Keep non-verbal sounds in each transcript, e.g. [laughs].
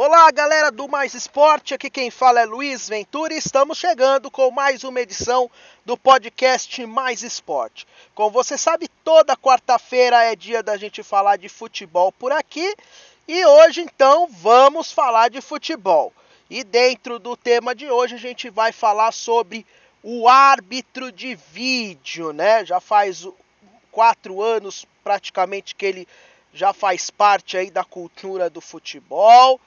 Olá, galera do Mais Esporte, aqui quem fala é Luiz Ventura e estamos chegando com mais uma edição do podcast Mais Esporte. Como você sabe, toda quarta-feira é dia da gente falar de futebol por aqui e hoje então vamos falar de futebol. E dentro do tema de hoje a gente vai falar sobre o árbitro de vídeo, né? Já faz quatro anos praticamente que ele já faz parte aí da cultura do futebol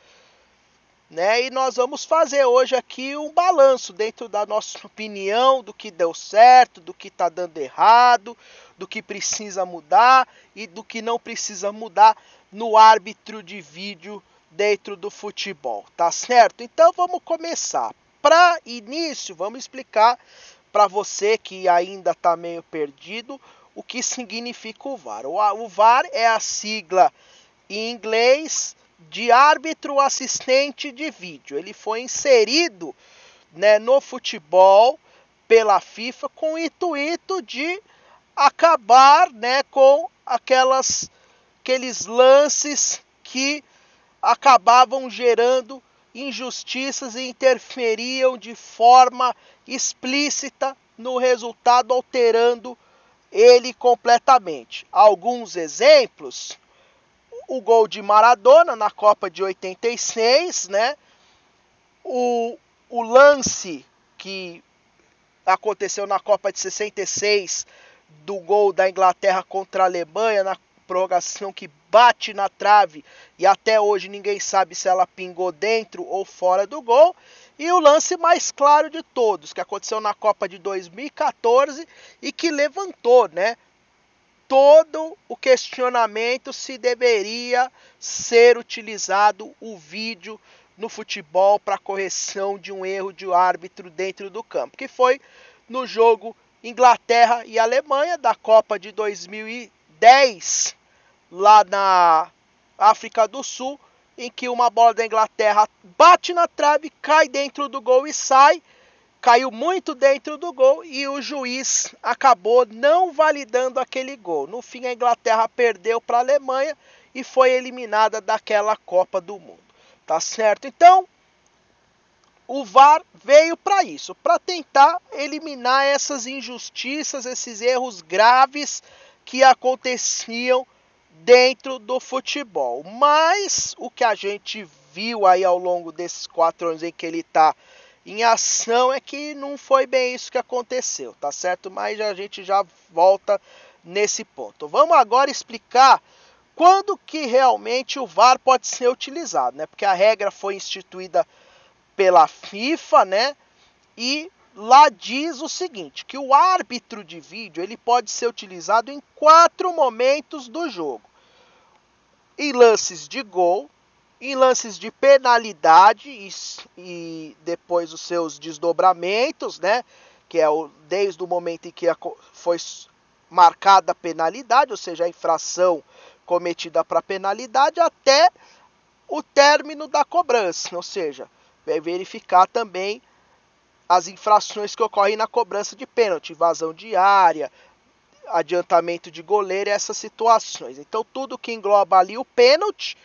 né? E nós vamos fazer hoje aqui um balanço dentro da nossa [laughs] opinião do que deu certo, do que está dando errado, do que precisa mudar e do que não precisa mudar no árbitro de vídeo dentro do futebol, tá certo? Então vamos começar. Para início, vamos explicar para você que ainda está meio perdido o que significa o VAR. O VAR é a sigla em inglês de árbitro assistente de vídeo. Ele foi inserido né, no futebol pela FIFA com o intuito de acabar né, com aquelas, aqueles lances que acabavam gerando injustiças e interferiam de forma explícita no resultado, alterando ele completamente. Alguns exemplos o gol de Maradona na Copa de 86, né? O, o lance que aconteceu na Copa de 66 do gol da Inglaterra contra a Alemanha na prorrogação que bate na trave e até hoje ninguém sabe se ela pingou dentro ou fora do gol. E o lance mais claro de todos, que aconteceu na Copa de 2014 e que levantou, né, todo o questionamento se deveria ser utilizado o vídeo no futebol para correção de um erro de árbitro dentro do campo, que foi no jogo Inglaterra e Alemanha da Copa de 2010, lá na África do Sul, em que uma bola da Inglaterra bate na trave, cai dentro do gol e sai caiu muito dentro do gol e o juiz acabou não validando aquele gol. No fim, a Inglaterra perdeu para a Alemanha e foi eliminada daquela Copa do Mundo. Tá certo? Então, o VAR veio para isso, para tentar eliminar essas injustiças, esses erros graves que aconteciam dentro do futebol. Mas o que a gente viu aí ao longo desses quatro anos em que ele está em ação é que não foi bem isso que aconteceu, tá certo? Mas a gente já volta nesse ponto. Vamos agora explicar quando que realmente o VAR pode ser utilizado, né? Porque a regra foi instituída pela FIFA, né? E lá diz o seguinte, que o árbitro de vídeo ele pode ser utilizado em quatro momentos do jogo. Em lances de gol, em lances de penalidade e, e, depois os seus desdobramentos, né? Que é o, desde o momento em que a, foi marcada a penalidade, ou seja, a infração cometida para penalidade, até o término da cobrança, ou seja, vai verificar também as infrações que ocorrem na cobrança de pênalti, invasão de área, adiantamento de goleiro, essas situações. Então, tudo que engloba ali o pênalti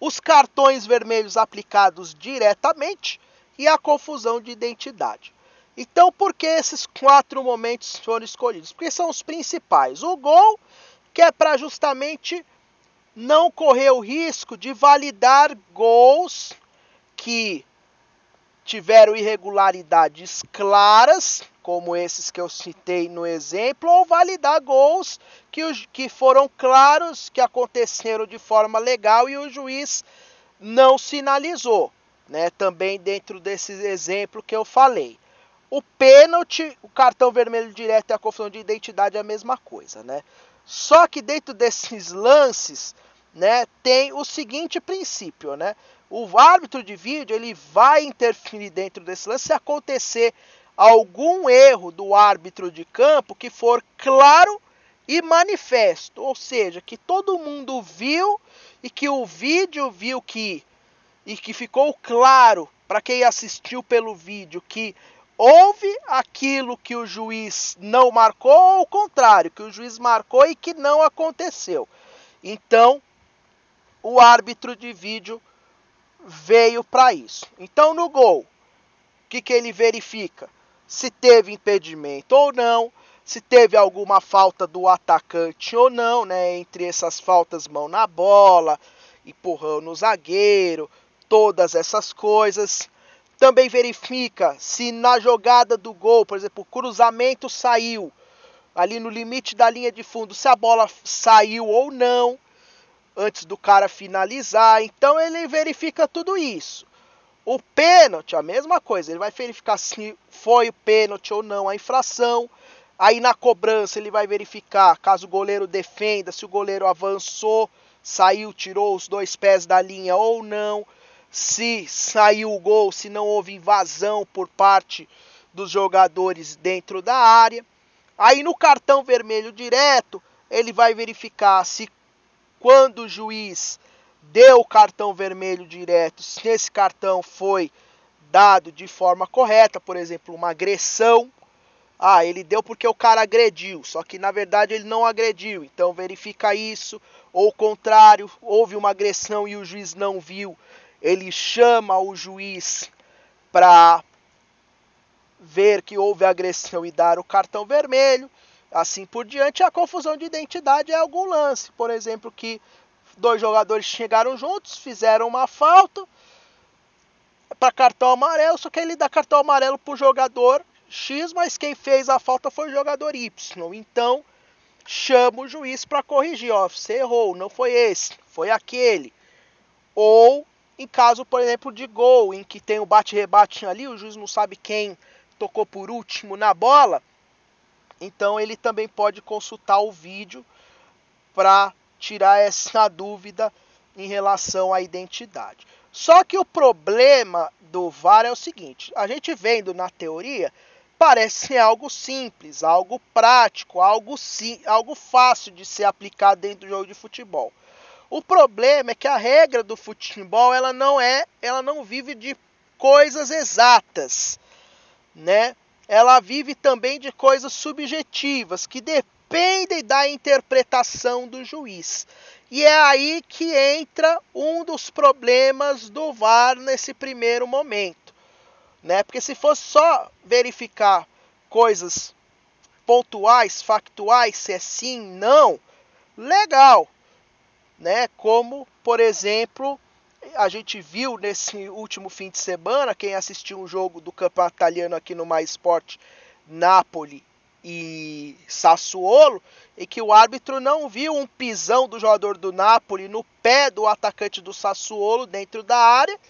os cartões vermelhos aplicados diretamente e a confusão de identidade. Então, por que esses quatro momentos foram escolhidos? Porque são os principais. O gol, que é para justamente não correr o risco de validar gols que tiveram irregularidades claras, como esses que eu citei no exemplo, ou validar gols que, que foram claros, que aconteceram de forma legal e o juiz não sinalizou, né? Também dentro desse exemplo que eu falei. O pênalti, o cartão vermelho direto e a confusão de identidade é a mesma coisa, né? Só que dentro desses lances, né, tem o seguinte princípio, né? o árbitro de vídeo ele vai interferir dentro desse lance se acontecer algum erro do árbitro de campo que for claro e manifesto, ou seja, que todo mundo viu e que o vídeo viu que e que ficou claro para quem assistiu pelo vídeo que houve aquilo que o juiz não marcou ou o contrário, que o juiz marcou e que não aconteceu. Então, o árbitro de vídeo veio para isso. Então no gol, o que, que ele verifica? Se teve impedimento ou não, se teve alguma falta do atacante ou não, né? Entre essas faltas, mão na bola, empurrão no zagueiro, todas essas coisas. Também verifica se na jogada do gol, por exemplo, o cruzamento saiu ali no limite da linha de fundo, se a bola saiu ou não antes do cara finalizar. Então ele verifica tudo isso. O pênalti, a mesma coisa, ele vai verificar se foi o pênalti ou não a infração. Aí na cobrança ele vai verificar caso o goleiro defenda, se o goleiro avançou, saiu, tirou os dois pés da linha ou não, se saiu o gol, se não houve invasão por parte dos jogadores dentro da área. Aí no cartão vermelho direto, ele vai verificar se quando o juiz deu o cartão vermelho direto, se esse cartão foi dado de forma correta, por exemplo, uma agressão. Ah, ele deu porque o cara agrediu, só que na verdade ele não agrediu. Então verifica isso, ou o contrário, houve uma agressão e o juiz não viu. Ele chama o juiz para ver que houve agressão e dar o cartão vermelho assim por diante. A confusão de identidade é algum lance, por exemplo, que dois jogadores chegaram juntos, fizeram uma falta para cartão amarelo, só que ele dá cartão amarelo para o jogador X, mas quem fez a falta foi o jogador Y. Então chama o juiz para corrigir, ó, você errou, não foi esse, foi aquele. Ou em caso, por exemplo, de gol, em que tem o bate-rebate ali, o juiz não sabe quem tocou por último na bola, então ele também pode consultar o vídeo para tirar essa dúvida em relação à identidade. Só que o problema do VAR é o seguinte: a gente vendo na teoria, parece ser algo simples, algo prático, algo, sim, algo fácil de ser aplicado dentro do jogo de futebol. O problema é que a regra do futebol ela não é, ela não vive de coisas exatas, né? ela vive também de coisas subjetivas que dependem da interpretação do juiz. E é aí que entra um dos problemas do VAR nesse primeiro momento, né? Porque se fosse só verificar coisas pontuais, factuais, se é sim, não, legal, né? Como, por exemplo, a gente viu nesse último fim de semana, quem assistiu um jogo do campeonato italiano aqui no Mais Sport, Napoli e Sassuolo, e que o árbitro não viu um pisão do jogador do Napoli no pé do atacante do Sassuolo dentro da área,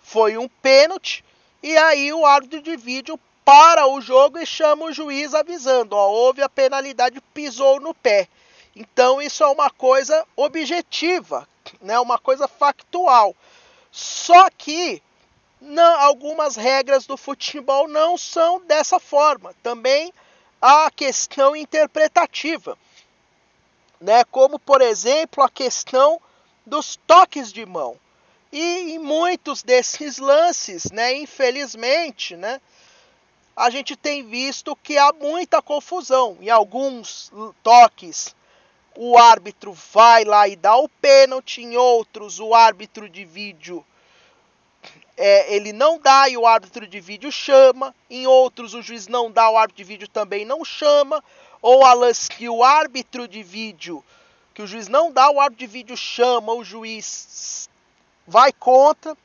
foi um pênalti, e aí o árbitro de vídeo para o jogo e chama o juiz avisando, ó, houve a penalidade, pisou no pé. Então isso é uma coisa objetiva, né, uma coisa factual. Só que não, algumas regras do futebol não são dessa forma. Também a questão interpretativa, né, como por exemplo a questão dos toques de mão. E em muitos desses lances, né, infelizmente, né, a gente tem visto que há muita confusão. Em alguns toques o árbitro vai lá e dá o pênalti, em outros o árbitro de vídeo é, ele não dá e o árbitro de vídeo chama, em outros o juiz não dá, o árbitro de vídeo também não chama, ou a lance que o árbitro de vídeo, que o juiz não dá, o árbitro de vídeo chama, o juiz vai contra,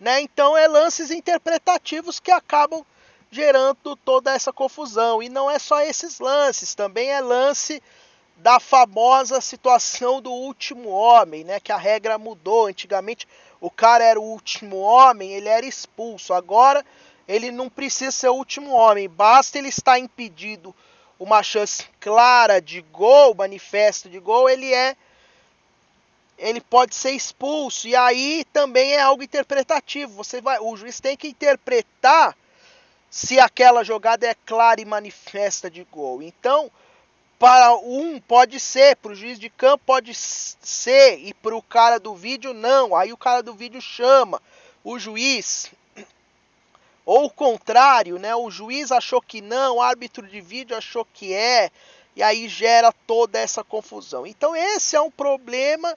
né? Então é lances interpretativos que acabam gerando toda essa confusão. E não é só esses lances, também é lance da famosa situação do último homem, né? Que a regra mudou. Antigamente o cara era o último homem, ele era expulso. Agora ele não precisa ser o último homem, basta ele estar impedido uma chance clara de gol, manifesto de gol, ele é ele pode ser expulso. E aí também é algo interpretativo. Você vai, o juiz tem que interpretar se aquela jogada é clara e manifesta de gol. Então, para um pode ser, para o juiz de campo pode ser, e para o cara do vídeo não. Aí o cara do vídeo chama o juiz. Ou o contrário, né? O juiz achou que não, o árbitro de vídeo achou que é, e aí gera toda essa confusão. Então esse é um problema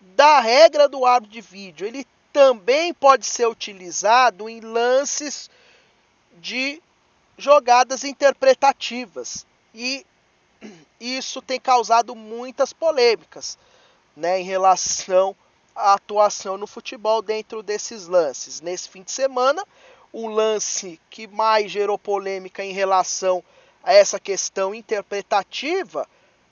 da regra do árbitro de vídeo. Ele também pode ser utilizado em lances de jogadas interpretativas. E isso tem causado muitas polêmicas né, em relação à atuação no futebol dentro desses lances. Nesse fim de semana, o lance que mais gerou polêmica em relação a essa questão interpretativa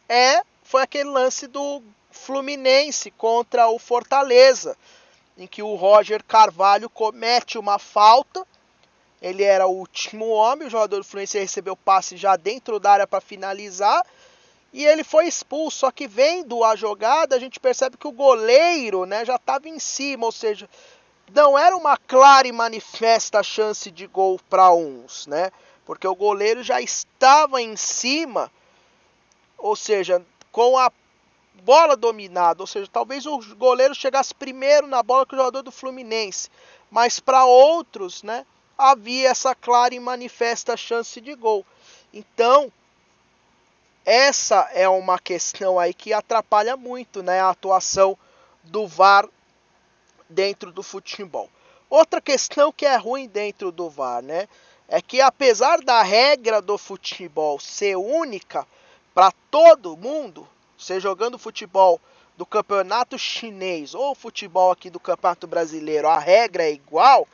é foi aquele lance do Fluminense contra o Fortaleza, em que o Roger Carvalho comete uma falta. Ele era o último homem, o jogador do Fluminense recebeu passe já dentro da área para finalizar e ele foi expulso. Só que vendo a jogada, a gente percebe que o goleiro, né, já estava em cima, ou seja, não era uma clara e manifesta chance de gol para uns, né? Porque o goleiro já estava em cima, ou seja, com a bola dominada, ou seja, talvez o goleiro chegasse primeiro na bola que o jogador do Fluminense, mas para outros, né, havia essa clara e manifesta chance de gol. Então, essa é uma questão aí que atrapalha muito, né, a atuação do VAR dentro do futebol. Outra questão que é ruim dentro do VAR, né, é que apesar da regra do futebol ser única para todo mundo, você jogando futebol do campeonato chinês ou futebol aqui do campeonato brasileiro, a regra é igual,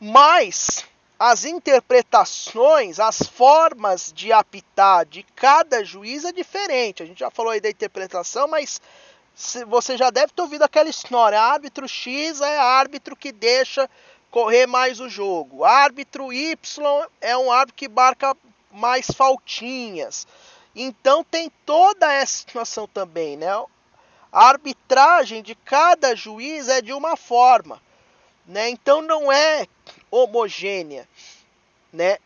mas as interpretações, as formas de apitar de cada juiz é diferente. A gente já falou aí da interpretação, mas você já deve ter ouvido aquela história. Árbitro X é árbitro que deixa correr mais o jogo. Árbitro Y é um árbitro que marca mais faltinhas. Então tem toda essa situação também, né? A arbitragem de cada juiz é de uma forma, né? Então não é homogênea, né?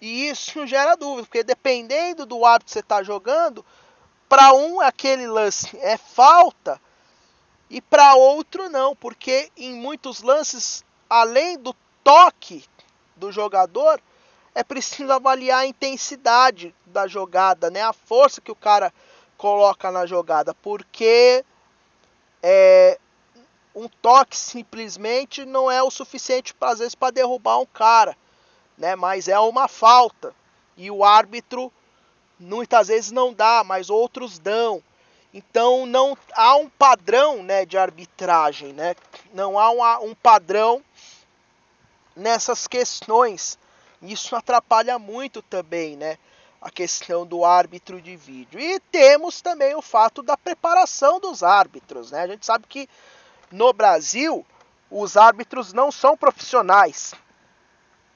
E isso [laughs] gera dúvida, porque dependendo do árbitro que você está jogando, para um aquele lance é falta e para outro não, porque em muitos lances, além do toque do jogador, é preciso avaliar a intensidade da jogada, né? A força que o cara coloca na jogada, porque é, um toque simplesmente não é o suficiente às vezes para derrubar um cara, né? Mas é uma falta e o árbitro muitas vezes não dá, mas outros dão. Então não há um padrão, né, de arbitragem, né? Não há um, um padrão nessas questões. Isso atrapalha muito também, né? A questão do árbitro de vídeo. E temos também o fato da preparação dos árbitros, né? A gente sabe que no Brasil os árbitros não são profissionais.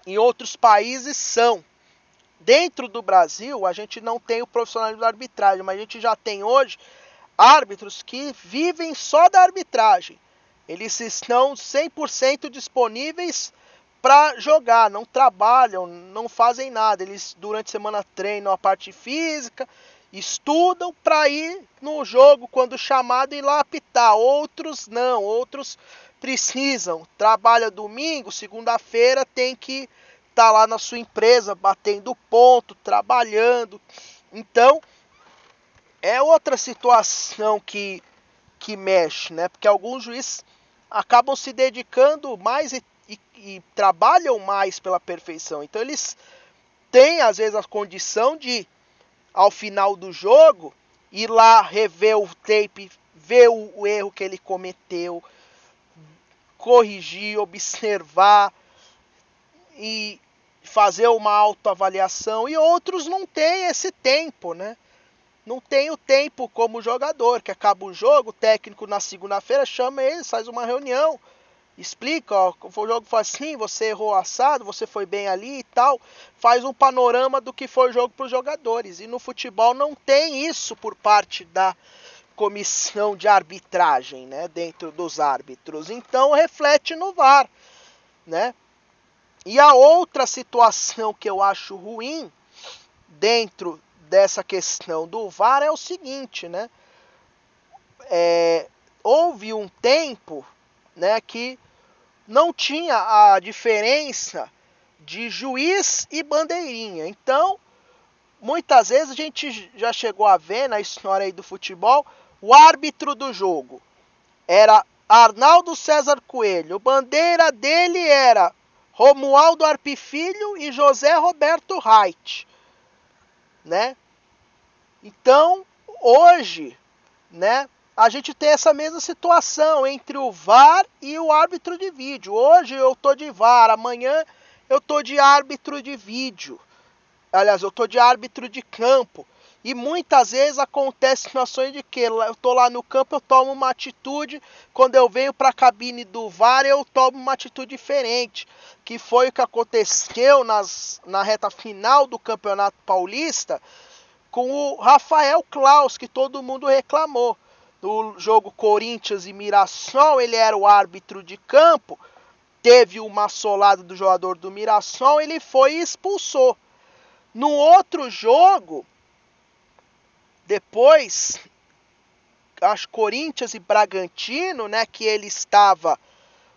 Em outros países são. Dentro do Brasil, a gente não tem o profissionalismo da arbitragem, mas a gente já tem hoje árbitros que vivem só da arbitragem. Eles estão 100% disponíveis para jogar, não trabalham, não fazem nada. Eles durante a semana treinam a parte física, estudam para ir no jogo quando chamado e lá apitar. Outros não, outros precisam. Trabalha domingo, segunda-feira tem que estar tá lá na sua empresa batendo ponto, trabalhando. Então, é outra situação que que mexe, né? Porque alguns juízes acabam se dedicando mais e e, e trabalham mais pela perfeição. Então eles têm às vezes a condição de, ao final do jogo, ir lá rever o tape, ver o, erro que ele cometeu, corrigir, observar e fazer uma autoavaliação e outros não têm esse tempo, né? Não tem o tempo como jogador, que acaba o jogo, o técnico na segunda-feira chama eles, faz uma reunião, explica, ó, o jogo foi assim, você errou assado, você foi bem ali e tal, faz um panorama do que foi o jogo para os jogadores. E no futebol não tem isso por parte da comissão de arbitragem, né, dentro dos árbitros. Então reflete no VAR, né? E a outra situação que eu acho ruim dentro dessa questão do VAR é o seguinte, né? É, houve um tempo né, que não tinha a diferença de juiz e bandeirinha. Então, muitas vezes a gente já chegou a ver na história aí do futebol, o árbitro do jogo era Arnaldo César Coelho. Bandeira dele era Romualdo Arpifilho e José Roberto Reit, né? Então, hoje, né, a gente tem essa mesma situação entre o VAR e o árbitro de vídeo. Hoje eu tô de VAR, amanhã eu tô de árbitro de vídeo. Aliás, eu tô de árbitro de campo. E muitas vezes acontece situações de que eu tô lá no campo, eu tomo uma atitude, quando eu venho para a cabine do VAR, eu tomo uma atitude diferente, que foi o que aconteceu nas, na reta final do Campeonato Paulista com o Rafael Klaus, que todo mundo reclamou. No jogo Corinthians e Mirassol, ele era o árbitro de campo, teve uma solada do jogador do Mirassol, ele foi e expulsou. No outro jogo, depois, acho Corinthians e Bragantino, né, que ele estava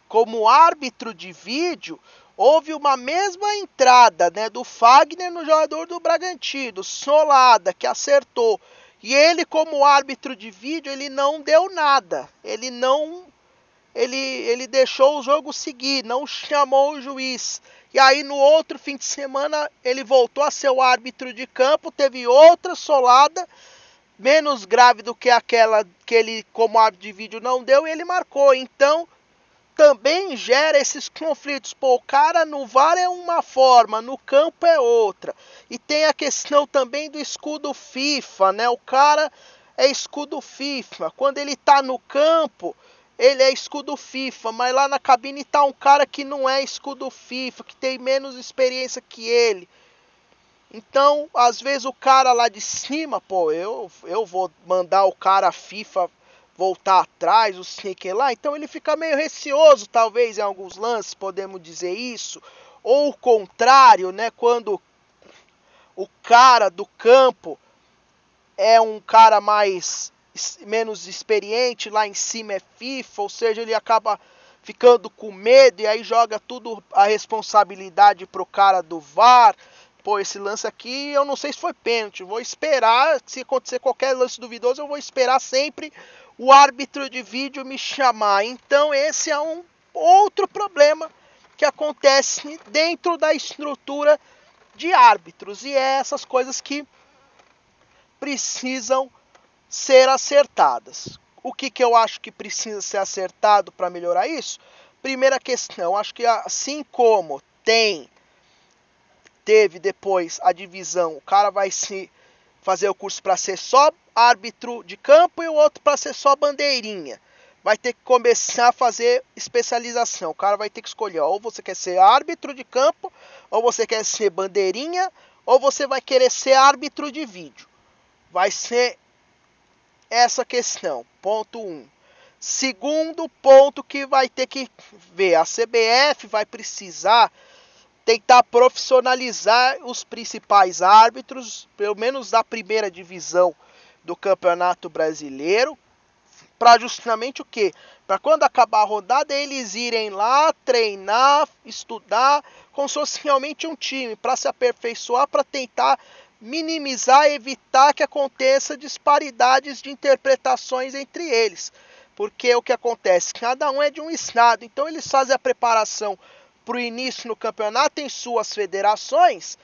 como árbitro de vídeo, houve uma mesma entrada, né, do Fagner no jogador do Bragantino, Solada, que acertou. E ele como árbitro de vídeo, ele não deu nada. Ele não ele, ele deixou o jogo seguir, não chamou o juiz. E aí no outro fim de semana ele voltou a ser o árbitro de campo, teve outra solada menos grave do que aquela que ele, como árbitro de vídeo, não deu e ele marcou. Então, também gera esses conflitos. Pô, o cara no VAR é uma forma, no campo é outra. E tem a questão também do escudo FIFA, né? O cara é escudo FIFA. Quando ele tá no campo, ele é escudo FIFA, mas lá na cabine tá um cara que não é escudo FIFA, que tem menos experiência que ele. Então, às vezes o cara lá de cima, pô, eu, eu vou mandar o cara FIFA voltar atrás, o sei lá. Então ele fica meio receoso, talvez em alguns lances, podemos dizer isso. Ou o contrário, né, quando o cara do campo é um cara mais menos experiente, lá em cima é FIFA, ou seja, ele acaba ficando com medo e aí joga tudo a responsabilidade pro cara do VAR pô, esse lance aqui eu não sei se foi pênalti. Vou esperar, se acontecer qualquer lance duvidoso, eu vou esperar sempre o árbitro de vídeo me chamar. Então esse é um outro problema que acontece dentro da estrutura de árbitros e é essas coisas que precisam ser acertadas. O que, que eu acho que precisa ser acertado para melhorar isso? Primeira questão, acho que assim como tem teve depois a divisão, o cara vai se fazer o curso para ser só árbitro de campo e o outro para ser só bandeirinha. Vai ter que começar a fazer especialização. O cara vai ter que escolher, ou você quer ser árbitro de campo, ou você quer ser bandeirinha, ou você vai querer ser árbitro de vídeo. Vai ser essa questão. Ponto 1. Um. Segundo ponto que vai ter que ver, a CBF vai precisar tentar profissionalizar os principais árbitros, pelo menos da primeira divisão do Campeonato Brasileiro, para justamente o quê? Para quando acabar a rodada eles irem lá treinar, estudar, como se fosse realmente um time, para se aperfeiçoar, para tentar minimizar, evitar que aconteça disparidades de interpretações entre eles. Porque o que acontece? Cada um é de um estado, então eles fazem a preparação para o início no campeonato tem suas federações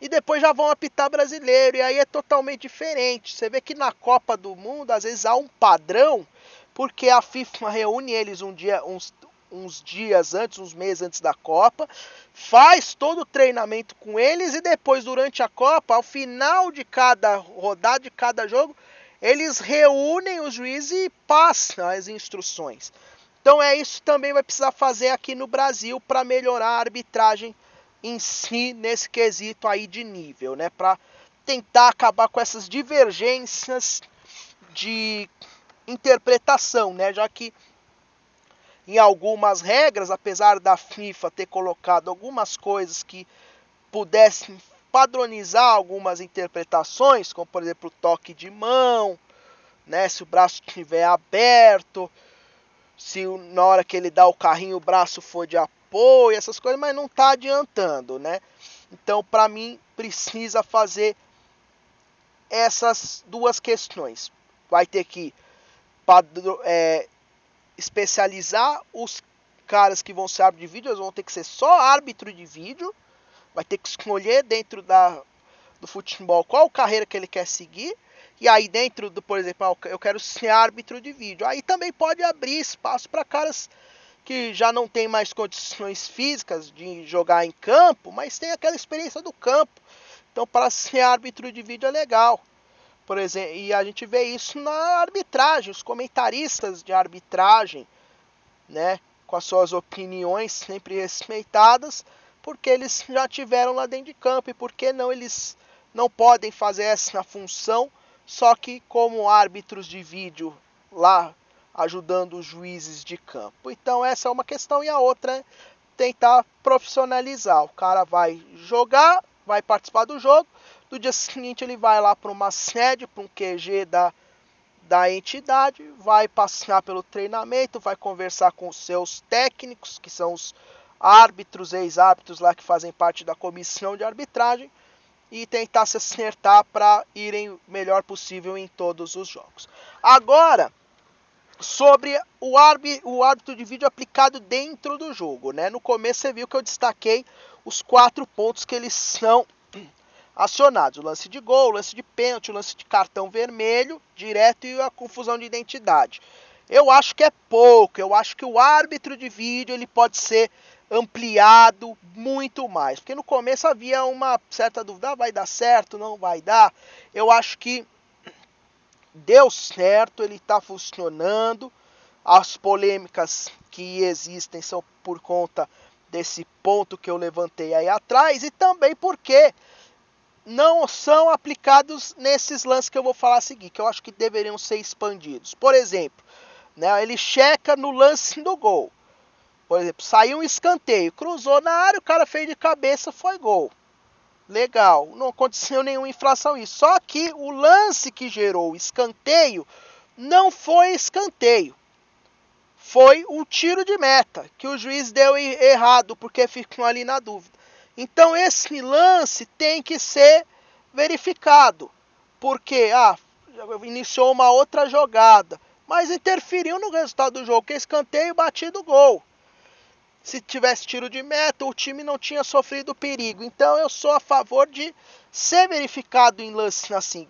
e depois já vão apitar brasileiro. E aí é totalmente diferente. Você vê que na Copa do Mundo, às vezes há um padrão, porque a FIFA [laughs] reúne eles um dia, uns, uns dias antes, uns meses antes da Copa, faz todo o treinamento com eles e depois, durante a Copa, ao final de cada rodada, de cada jogo, eles reúnem os juízes e passam as instruções. Então é isso também vai precisar fazer aqui no Brasil para melhorar a arbitragem em si nesse quesito aí de nível, né? Para tentar acabar com essas divergências de interpretação, né? Já que em algumas regras, apesar da FIFA ter colocado algumas coisas que pudessem padronizar algumas interpretações, como por exemplo o toque de mão, né, se o braço estiver aberto, se na hora que ele dá o carrinho o braço for de apoio, essas coisas, mas não está adiantando, né? Então, para mim, precisa fazer essas duas questões. Vai ter que é, especializar os caras que vão ser árbitro de vídeo, eles vão ter que ser só árbitro de vídeo, vai ter que escolher dentro da, do futebol qual carreira que ele quer seguir. E aí dentro do, por exemplo, ah, eu quero ser árbitro de vídeo. Aí também pode abrir espaço para caras que já não tem mais condições físicas de jogar em campo, mas tem aquela experiência do campo. Então para ser árbitro de vídeo é legal. Por exemplo, e a gente vê isso na arbitragem, os comentaristas de arbitragem, né, com as suas opiniões sempre respeitadas, porque eles já tiveram lá dentro de campo e por que não eles não podem fazer essa função, só que como árbitros de vídeo lá ajudando os juízes de campo. Então essa é uma questão e a outra é tentar profissionalizar. O cara vai jogar, vai participar do jogo, no dia [laughs] seguinte ele vai lá para uma sede, para um QG da, da entidade, vai passar pelo treinamento, vai conversar com os seus técnicos, que são os árbitros, ex-árbitros lá que fazem parte da comissão de arbitragem, e tentar se acertar para irem melhor possível em todos os jogos. Agora, sobre o, o árbitro de vídeo aplicado dentro do jogo, né? No começo você viu que eu destaquei os quatro pontos que eles são [clears throat] acionados: o lance de gol, o lance de pênalti, o lance de cartão vermelho, direto e a confusão de identidade. Eu acho que é pouco. Eu acho que o árbitro de vídeo ele pode ser ampliado muito mais, porque no começo havia uma certa dúvida: ah, vai dar certo, não vai dar. Eu acho que deu certo, ele está funcionando. As polêmicas que existem são por conta desse ponto que eu levantei aí atrás e também porque não são aplicados nesses lances que eu vou falar a seguir, que eu acho que deveriam ser expandidos. Por exemplo, né, ele checa no lance do gol. Por exemplo, saiu um escanteio, cruzou na área, o cara fez de cabeça, foi gol. Legal, não aconteceu nenhuma infração isso. Só que o lance que gerou o escanteio não foi escanteio. Foi um tiro de meta que o juiz deu errado porque ficou ali na dúvida. Então esse lance tem que ser verificado, porque ah, iniciou uma outra jogada, mas interferiu no resultado do jogo, que é escanteio batido gol. Se tivesse tiro de meta, o time não tinha sofrido perigo. Então eu sou a favor de ser verificado em lance assim.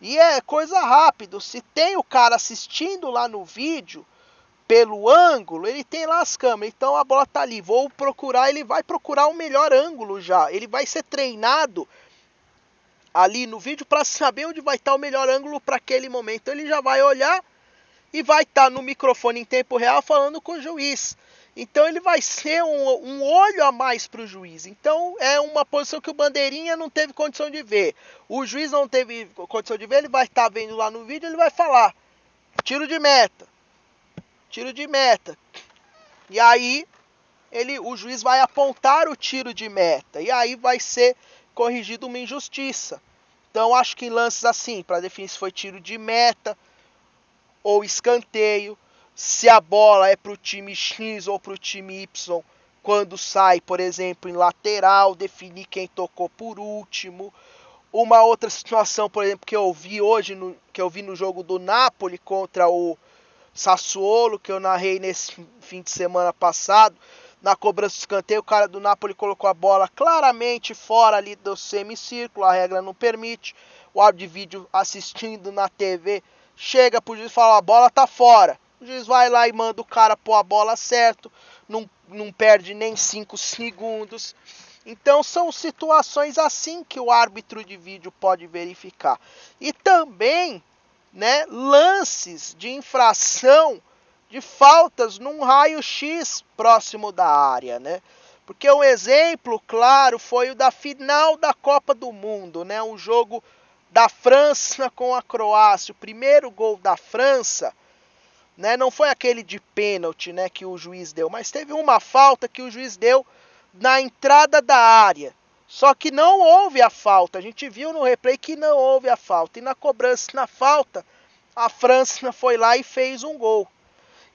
E é coisa rápida. Se tem o cara assistindo lá no vídeo, pelo ângulo, ele tem lá as câmeras. Então a bola tá ali. Vou procurar, ele vai procurar o melhor ângulo já. Ele vai ser treinado ali no vídeo para saber onde vai estar tá o melhor ângulo para aquele momento. Ele já vai olhar e vai estar tá no microfone em tempo real falando com o juiz. Então ele vai ser um, um olho a mais para o juiz. Então é uma posição que o bandeirinha não teve condição de ver. O juiz não teve condição de ver, ele vai estar tá vendo lá no vídeo, ele vai falar: tiro de meta tiro de meta. E aí ele, o juiz vai apontar o tiro de meta e aí vai ser corrigido uma injustiça. Então acho que em lances assim, para definir se foi tiro de meta ou escanteio, se a bola é para o time X ou para o time Y, quando sai, por exemplo, em lateral, definir quem tocou por último. Uma outra situação, por exemplo, que eu vi hoje, no, que eu vi no jogo do Napoli contra o Sassuolo, que eu narrei nesse fim de semana passado, na cobrança de escanteio, o cara do Napoli colocou a bola claramente fora ali do semicírculo, a regra não permite. O áudio de vídeo assistindo na TV chega pro juiz e fala: a bola tá fora. O juiz vai lá e manda o cara pôr a bola certo, não, não perde nem 5 segundos. Então são situações assim que o árbitro de vídeo pode verificar. E também né, lances de infração de faltas num raio-x próximo da área, né? Porque um exemplo claro foi o da final da Copa do Mundo, né? Um jogo da França com a Croácia, o primeiro gol da França, né? Não foi aquele de pênalti, né, que o juiz deu, mas teve uma falta que o juiz deu na entrada da área. Só que não houve a falta. A gente viu no replay que não houve a falta. E na cobrança, na falta, a França [laughs] foi lá e fez um gol.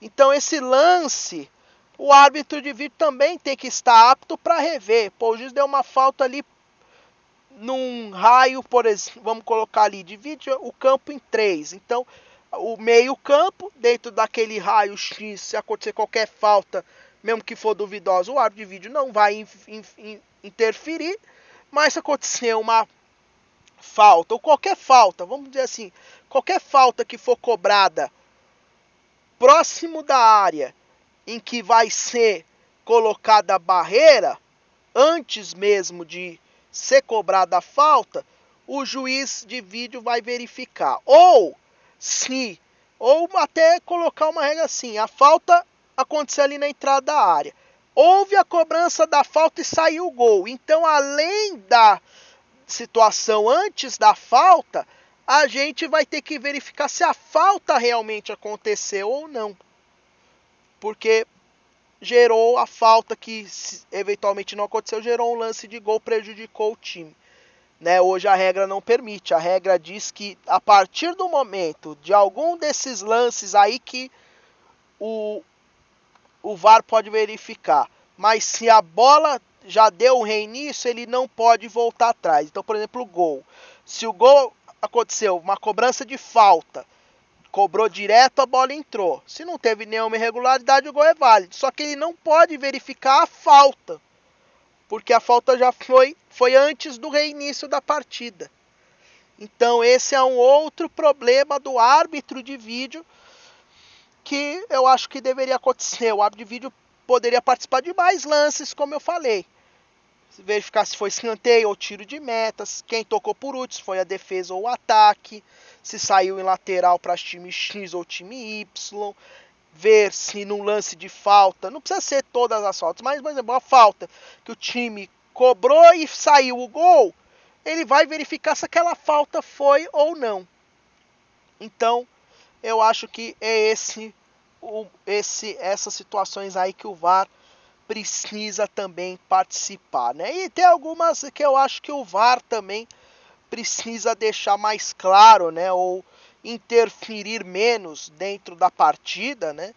Então esse lance, o árbitro de vídeo também tem que estar apto para rever. Pô, o juiz deu uma falta ali num raio, por exemplo, vamos colocar ali, divide o campo em três. Então, o meio campo dentro daquele raio X, se acontecer qualquer falta, mesmo que for duvidosa, o árbitro de vídeo não vai in, in, in, interferir. Mas se acontecer uma falta, ou qualquer falta, vamos dizer assim, qualquer falta que for cobrada próximo da área em que vai ser colocada a barreira, antes mesmo de ser cobrada a falta, o juiz de vídeo vai verificar. Ou se, ou até colocar uma regra assim, a falta aconteceu ali na entrada da área. Houve a cobrança da falta e saiu o gol. Então, além da situação antes da falta, a gente vai ter que verificar se a falta realmente aconteceu ou não. Porque gerou a falta que eventualmente não aconteceu, gerou um lance de gol, prejudicou o time. Né? Hoje a regra não permite. A regra diz que a partir do momento de algum desses lances aí que o, o VAR pode verificar. Mas se a bola já deu o reinício, ele não pode voltar atrás. Então, por exemplo, o gol. Se o gol aconteceu, uma cobrança de falta, cobrou direto, a bola entrou. Se não teve nenhuma irregularidade, o gol é válido. Só que ele não pode verificar a falta, porque a falta já foi, foi antes do reinício da partida. Então, esse é um outro problema do árbitro de vídeo que eu acho que deveria acontecer. O árbitro de vídeo poderia participar de mais lances, como eu falei verificar se foi escanteio ou tiro de metas, quem tocou por último, foi a defesa ou o ataque, se saiu em lateral para time X ou time Y, ver se no lance de falta, não precisa ser todas as faltas, mas por exemplo, a falta que o time cobrou e saiu o gol, ele vai verificar se aquela falta foi ou não. Então, eu acho que é esse, o, esse essas situações aí que o VAR precisa também participar, né? E tem algumas que eu acho que o VAR também precisa deixar mais claro, né? Ou interferir menos dentro da partida, né?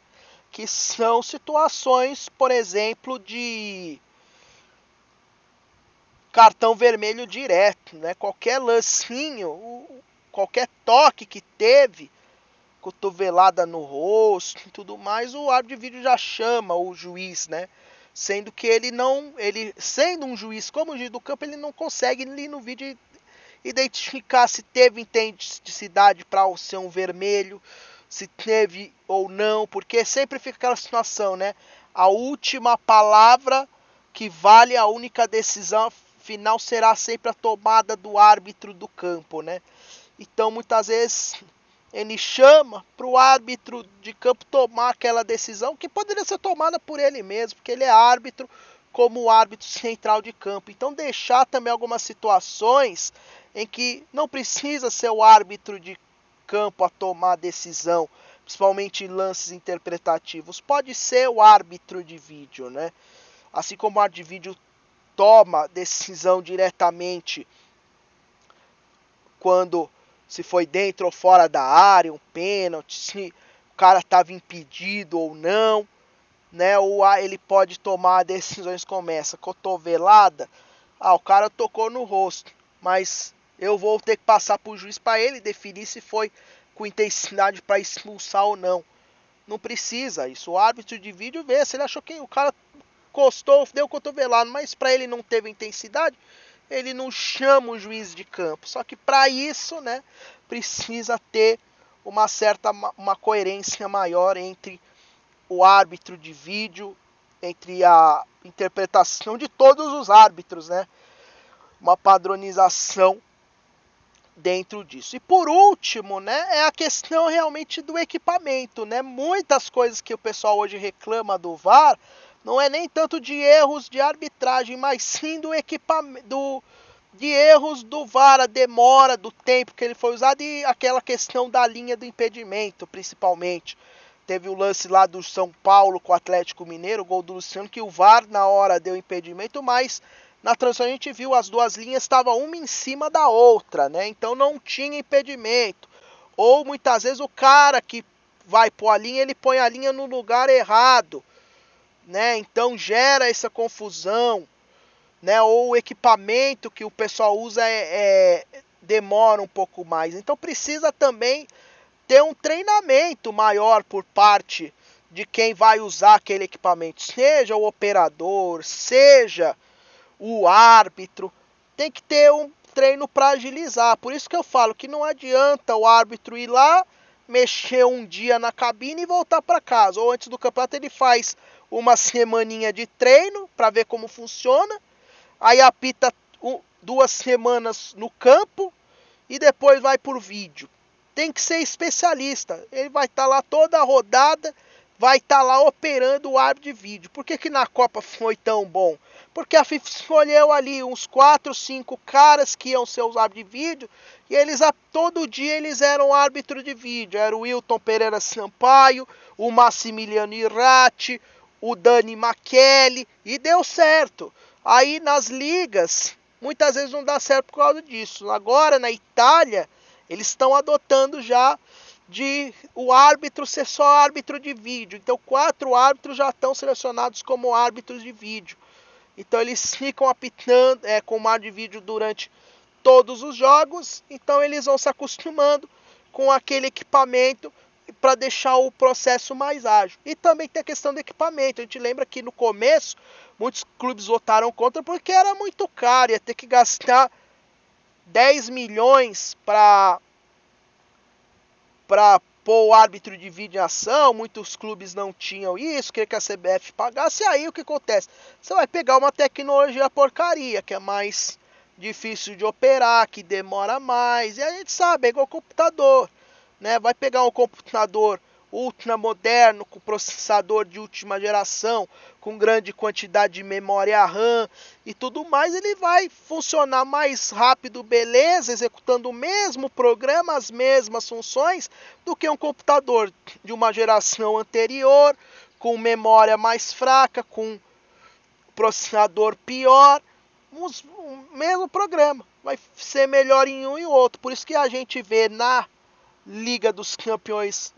Que são situações, por exemplo, de cartão vermelho direto, né? Qualquer lancinho, qualquer toque que teve, cotovelada no rosto e tudo mais, o árbitro de vídeo já chama o juiz, né? sendo que ele não, ele sendo um juiz como o juiz do campo, ele não consegue ali no vídeo identificar se teve intensidade para ser um vermelho, se teve ou não, porque sempre fica aquela situação, né? A última palavra que vale a única decisão final será sempre a tomada do árbitro do campo, né? Então muitas vezes ele chama para o árbitro de campo tomar aquela decisão que poderia ser tomada por ele mesmo, porque ele é árbitro como o árbitro central de campo. Então deixar também algumas situações em que não precisa ser o árbitro de campo a tomar decisão, principalmente em lances interpretativos. Pode ser o árbitro de vídeo, né? Assim como o árbitro de vídeo toma decisão diretamente quando se foi dentro ou fora da área, um pênalti, se o cara estava impedido ou não, né? Ou ele pode tomar decisões como essa, cotovelada. Ah, o cara tocou no rosto, mas eu vou ter que passar para o juiz para ele definir se foi com intensidade para expulsar ou não. Não precisa isso. O árbitro de vídeo vê se ele achou que o cara costou, deu cotovelado, mas para ele não teve intensidade, ele não chama o juiz de campo. Só que para isso, né, precisa ter uma certa uma coerência maior entre o árbitro de vídeo, entre a interpretação de todos os árbitros, né? Uma padronização dentro disso. E por último, né, é a questão realmente do equipamento, né? Muitas coisas que o pessoal hoje reclama do VAR não é nem tanto de erros de arbitragem, mas sim do equipamento, do, de erros do VAR, a demora do tempo que ele foi usado e aquela questão da linha do impedimento, principalmente. Teve o lance lá do São Paulo com o Atlético Mineiro, o gol do Luciano, que o VAR na hora deu impedimento, mas na transição a gente viu as duas linhas estavam uma em cima da outra, né? Então não tinha impedimento. Ou muitas vezes o cara que vai pôr a linha, ele põe a linha no lugar errado né? Então gera essa confusão, né? Ou o equipamento que o pessoal usa é, é, demora um pouco mais. Então precisa também ter um treinamento maior por parte de quem vai usar aquele equipamento, seja o operador, seja o árbitro, tem que ter um treino para agilizar. Por isso que eu falo que não adianta o árbitro ir lá, mexer um dia na cabine e voltar para casa. Ou antes do campeonato ele faz uma semaninha de treino para ver como funciona, aí apita duas semanas no campo e depois vai por vídeo. Tem que ser especialista. Ele vai estar tá lá toda a rodada, vai estar tá lá operando o árbitro de vídeo. Por que, que na Copa foi tão bom? Porque a FIFA escolheu ali uns 4, 5 caras que iam ser os árbitros de vídeo e eles a todo dia eles eram árbitro de vídeo. Era o Wilton Pereira Sampaio, o Massimiliano Irati, o Dani Makeli e deu certo. Aí nas ligas, muitas vezes não dá certo por causa disso. Agora na Itália, eles estão adotando já de o árbitro ser só árbitro de vídeo. Então quatro árbitros já estão selecionados como árbitros de vídeo. Então eles ficam apitando é, com o mar de vídeo durante todos os jogos. Então eles vão se acostumando com aquele equipamento para deixar o processo mais ágil. E também tem a questão do equipamento. A gente lembra que no começo muitos clubes votaram contra porque era muito caro, ia ter que gastar 10 milhões para para pôr o árbitro de vídeo em ação, muitos clubes não tinham isso, queria que a CBF pagasse, e aí o que acontece? Você vai pegar uma tecnologia porcaria, que é mais difícil de operar, que demora mais, e a gente sabe, é igual computador né? Vai pegar um computador ultra moderno com processador de última geração, com grande quantidade de memória RAM e tudo mais, ele vai funcionar mais rápido, beleza, executando o mesmo programa, as mesmas funções do que um computador de uma geração anterior, com memória mais fraca, com processador pior, o mesmo programa. Vai ser melhor em um e outro. Por isso que a gente vê na Liga dos Campeões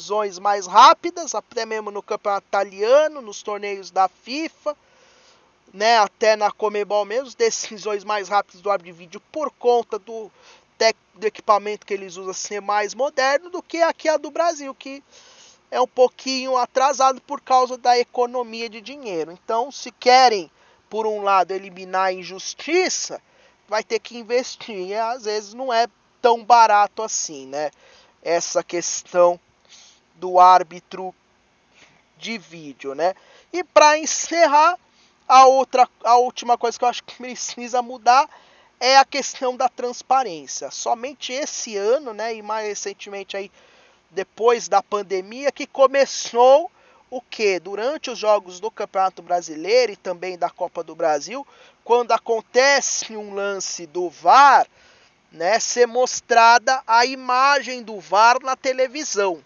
decisões mais rápidas, até mesmo no campeonato italiano, nos torneios da FIFA, né, até na Comebol mesmo, decisões mais rápidas do árbitro de vídeo por conta do, do equipamento que eles usam ser mais moderno do que aqui a do Brasil, que é um pouquinho atrasado por causa da economia de dinheiro. Então, se querem, por um lado, eliminar a injustiça, vai ter que investir. E às vezes não é tão barato assim, né? Essa questão do árbitro de vídeo, né? E para encerrar, a outra, a última coisa que eu acho que [laughs] precisa mudar é a questão da transparência. Somente esse ano, né, e mais recentemente aí depois da pandemia que começou o que durante os jogos do Campeonato Brasileiro e também da Copa do Brasil, quando acontece um lance do VAR, né, ser mostrada a imagem do VAR na televisão,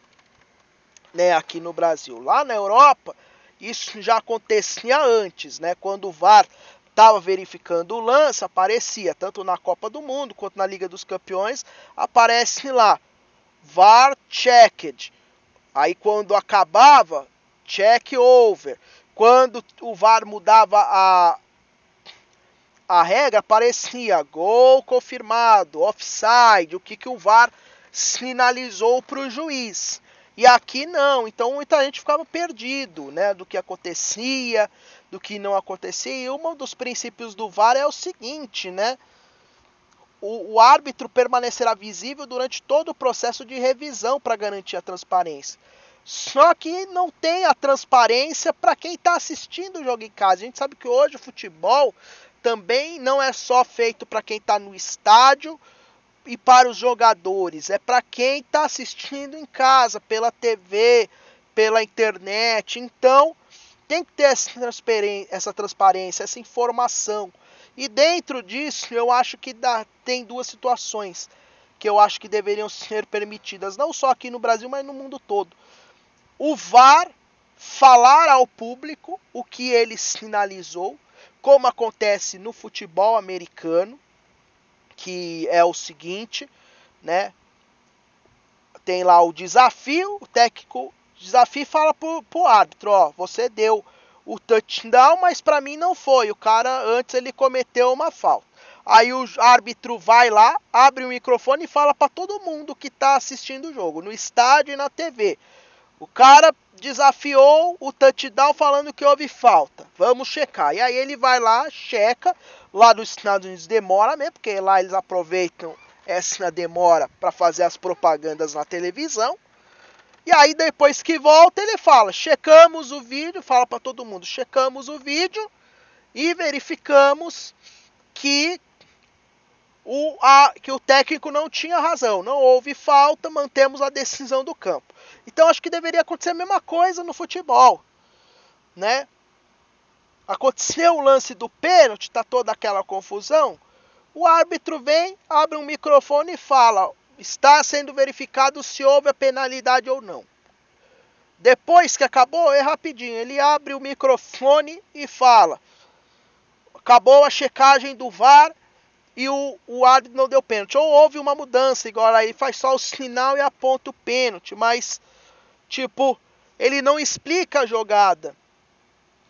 né, aqui no Brasil. Lá na Europa, isso já acontecia antes, né, quando o VAR estava verificando o lance, aparecia tanto na Copa do Mundo quanto na Liga dos Campeões, aparece lá VAR checked. Aí quando acabava, check over. Quando o VAR mudava a, a regra parecia gol confirmado, offside, o que, que o VAR sinalizou para o juiz. E aqui não, então muita gente ficava perdido, né, do que acontecia, do que não acontecia. E um dos princípios do VAR é o seguinte, né? O, o árbitro permanecerá visível durante todo o processo de revisão para garantir a transparência. Só que não tem a transparência para quem está assistindo o jogo em casa. A gente sabe que hoje o futebol também não é só feito para quem está no estádio e para os jogadores, é para quem está assistindo em casa, pela TV, pela internet. Então, tem que ter essa transparência, essa, transparência, essa informação. E dentro disso, eu acho que dá, tem duas situações que eu acho que deveriam ser permitidas, não só aqui no Brasil, mas no mundo todo. O VAR falar ao público o que ele sinalizou como acontece no futebol americano, que é o seguinte, né? Tem lá o desafio, o técnico desafio fala pro, pro árbitro, ó, você deu o touchdown, mas para mim não foi. O cara antes ele cometeu uma falta. Aí o árbitro vai lá, abre o microfone e fala para todo mundo que está assistindo o jogo, no estádio e na TV. O cara desafiou o touchdown falando que houve falta. Vamos checar. E aí ele vai lá, checa. Lá nos Estados Unidos demora mesmo, porque lá eles aproveitam essa demora para fazer as propagandas na televisão. E aí depois que volta ele fala: "Checamos o vídeo", fala para todo mundo: "Checamos o vídeo e verificamos que o, a, que o técnico não tinha razão, não houve falta, mantemos a decisão do campo. Então acho que deveria acontecer a mesma coisa no futebol, né? Aconteceu o lance do pênalti, tá toda aquela confusão. O árbitro vem, abre um microfone e fala: está sendo verificado se houve a penalidade ou não. Depois que acabou, é rapidinho. Ele abre o microfone e fala: acabou a checagem do VAR e o, o árbitro não deu pênalti. Ou houve uma mudança, igual aí faz só o sinal e aponta o pênalti, mas tipo, ele não explica a jogada,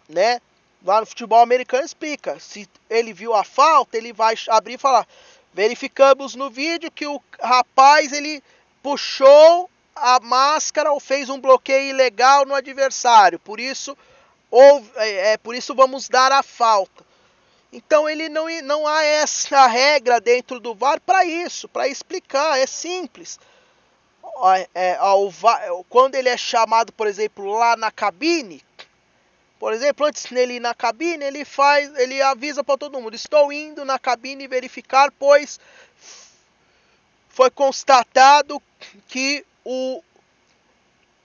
né? Lá no futebol americano explica. Se ele viu a falta, ele vai abrir e falar: verificamos no vídeo que o rapaz ele puxou a máscara ou fez um bloqueio ilegal no adversário. Por isso, ou, é, é por isso vamos dar a falta. Então ele não, não há essa regra dentro do VAR para isso, para explicar, é simples. É, ao VAR, quando ele é chamado, por exemplo, lá na cabine, por exemplo, antes dele ir na cabine, ele faz, ele avisa para todo mundo: estou indo na cabine verificar, pois foi constatado que o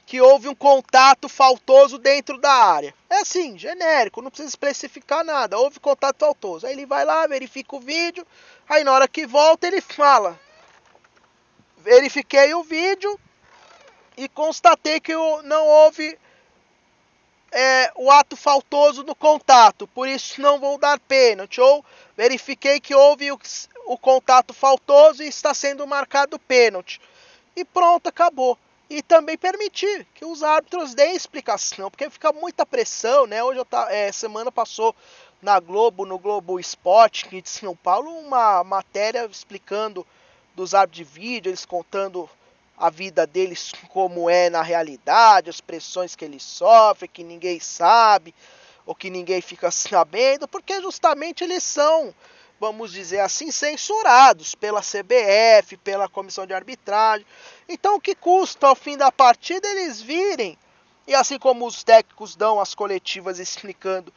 que houve um contato faltoso dentro da área. É assim, genérico, não precisa especificar nada. Houve contato faltoso. Aí ele vai lá, verifica o vídeo. Aí na hora que volta ele fala: verifiquei o vídeo e constatei que não houve é, o ato faltoso no contato, por isso não vou dar pênalti. Ou verifiquei que houve o, o contato faltoso e está sendo marcado pênalti. E pronto, acabou e também permitir que os árbitros deem explicação, porque fica muita pressão, né? Hoje eu tá, é, semana passou na Globo, no Globo Esporte, aqui de São Paulo, uma matéria explicando dos árbitros de vídeo, eles contando a vida deles como é na realidade, as pressões que eles sofrem, que ninguém sabe, ou que ninguém fica [laughs] sabendo, porque justamente eles são vamos dizer assim, censurados pela CBF, pela comissão de arbitragem. Então, o que custa ao fim da partida eles virem, e assim como os técnicos dão as coletivas explicando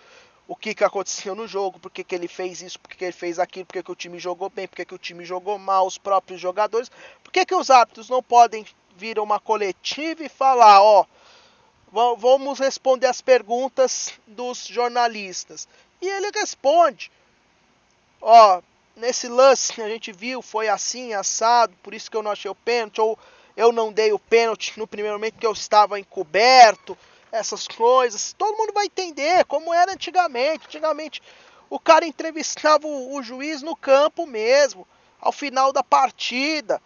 o que, que aconteceu no jogo, por que, que ele fez isso, por que, que ele fez aquilo, por que, que o time jogou bem, por que, que o time jogou mal, os próprios jogadores, por que, que os árbitros não podem vir a uma coletiva e falar, ó, vamos responder as perguntas dos jornalistas. E ele responde. Ó, nesse lance a gente viu foi assim, assado, por isso que eu não achei o pênalti, ou eu não dei o pênalti no primeiro momento que eu estava encoberto, essas coisas. Todo mundo vai entender como era antigamente. Antigamente o cara entrevistava o, o juiz no campo mesmo, ao final da partida,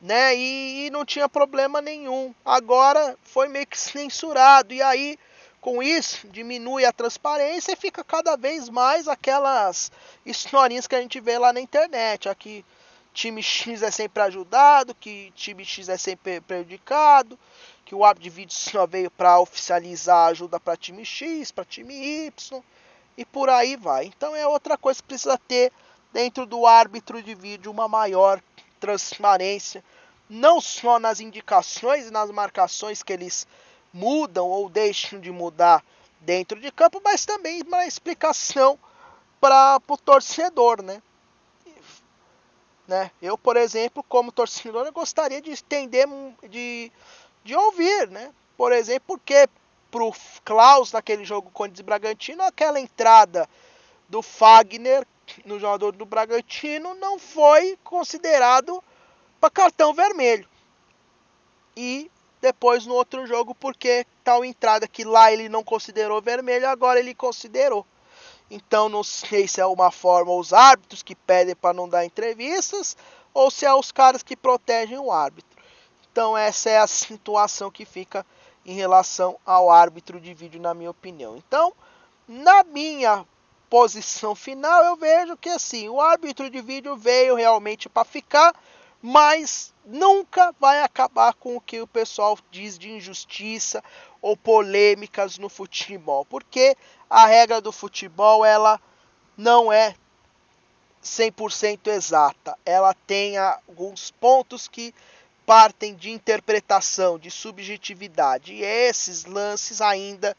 né? E, e não tinha problema nenhum. Agora foi meio que censurado. E aí com isso, diminui a transparência e fica cada vez mais aquelas historinhas que a gente vê lá na internet. Aqui time X é sempre ajudado, que time X é sempre prejudicado, que o árbitro de vídeo [laughs] só veio para oficializar ajuda para time X, para time Y e por aí vai. Então é outra coisa que precisa ter dentro do árbitro de vídeo uma maior transparência, não só nas indicações e nas marcações que eles mudam ou deixam de mudar dentro de campo, mas também uma explicação para o torcedor, né? né? Eu, por exemplo, como torcedor, eu gostaria de estender, de, de ouvir, né? Por exemplo, porque pro Klaus naquele jogo contra o Bragantino, aquela entrada do Fagner no jogador do Bragantino não foi considerado para cartão vermelho. E depois no outro jogo, porque tal entrada que lá ele não considerou vermelho, agora ele considerou. Então não sei se é uma forma os árbitros que pedem para não dar entrevistas ou se é os caras que protegem o árbitro. Então essa é a situação que fica em relação ao árbitro de vídeo, na minha opinião. Então, na minha posição final, eu vejo que assim, o árbitro de vídeo veio realmente para ficar, mas nunca vai acabar com o que o pessoal diz de injustiça ou polêmicas no futebol, porque a regra do futebol ela não é 100% exata. Ela tem alguns pontos que partem de interpretação, de subjetividade, e esses lances ainda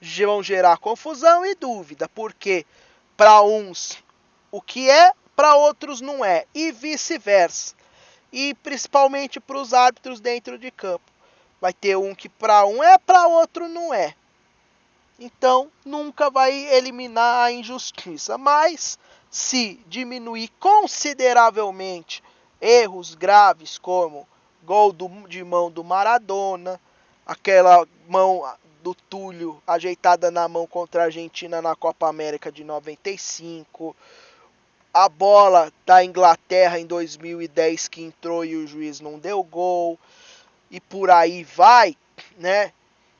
vão gerar confusão e dúvida, porque para uns o que é, para outros não é, e vice-versa. E principalmente para os árbitros dentro de campo. Vai ter um que para um é, para outro não é. Então nunca vai eliminar a injustiça, mas se diminuir consideravelmente erros graves como gol do, de mão do Maradona, aquela mão do Túlio ajeitada na mão contra a Argentina na Copa América de 95, a bola da Inglaterra em 2010 que entrou e o juiz não deu gol, e por aí vai, né?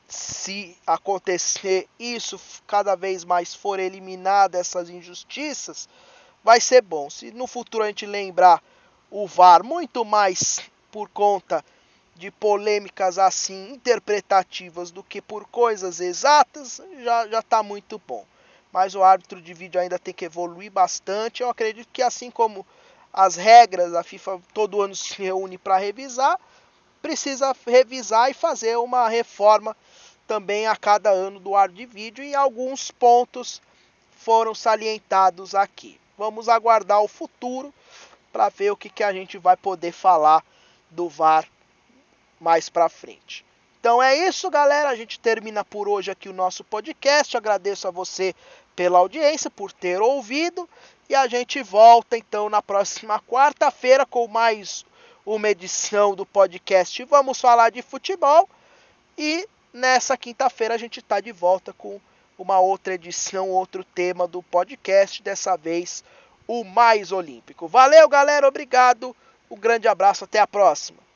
Se acontecer isso, cada vez mais for eliminada essas injustiças, vai ser bom. Se no futuro a gente lembrar o VAR muito mais por conta de polêmicas assim interpretativas do que por coisas exatas, já já está muito bom. Mas o árbitro de vídeo ainda tem que evoluir bastante. Eu acredito que assim como as regras, a FIFA todo ano se reúne para revisar, precisa revisar e fazer uma reforma também a cada ano do árbitro de vídeo e alguns pontos foram salientados aqui. Vamos aguardar o futuro para ver o que, que a gente vai poder falar do VAR mais para frente. Então é isso, galera. A gente termina por hoje aqui o nosso podcast. Agradeço a você pela audiência, por ter ouvido. E a gente volta então na próxima quarta-feira com mais uma edição do podcast. Vamos falar de futebol. E nessa quinta-feira a gente está de volta com uma outra edição, outro tema do podcast. Dessa vez, o mais olímpico. Valeu, galera. Obrigado. Um grande abraço. Até a próxima.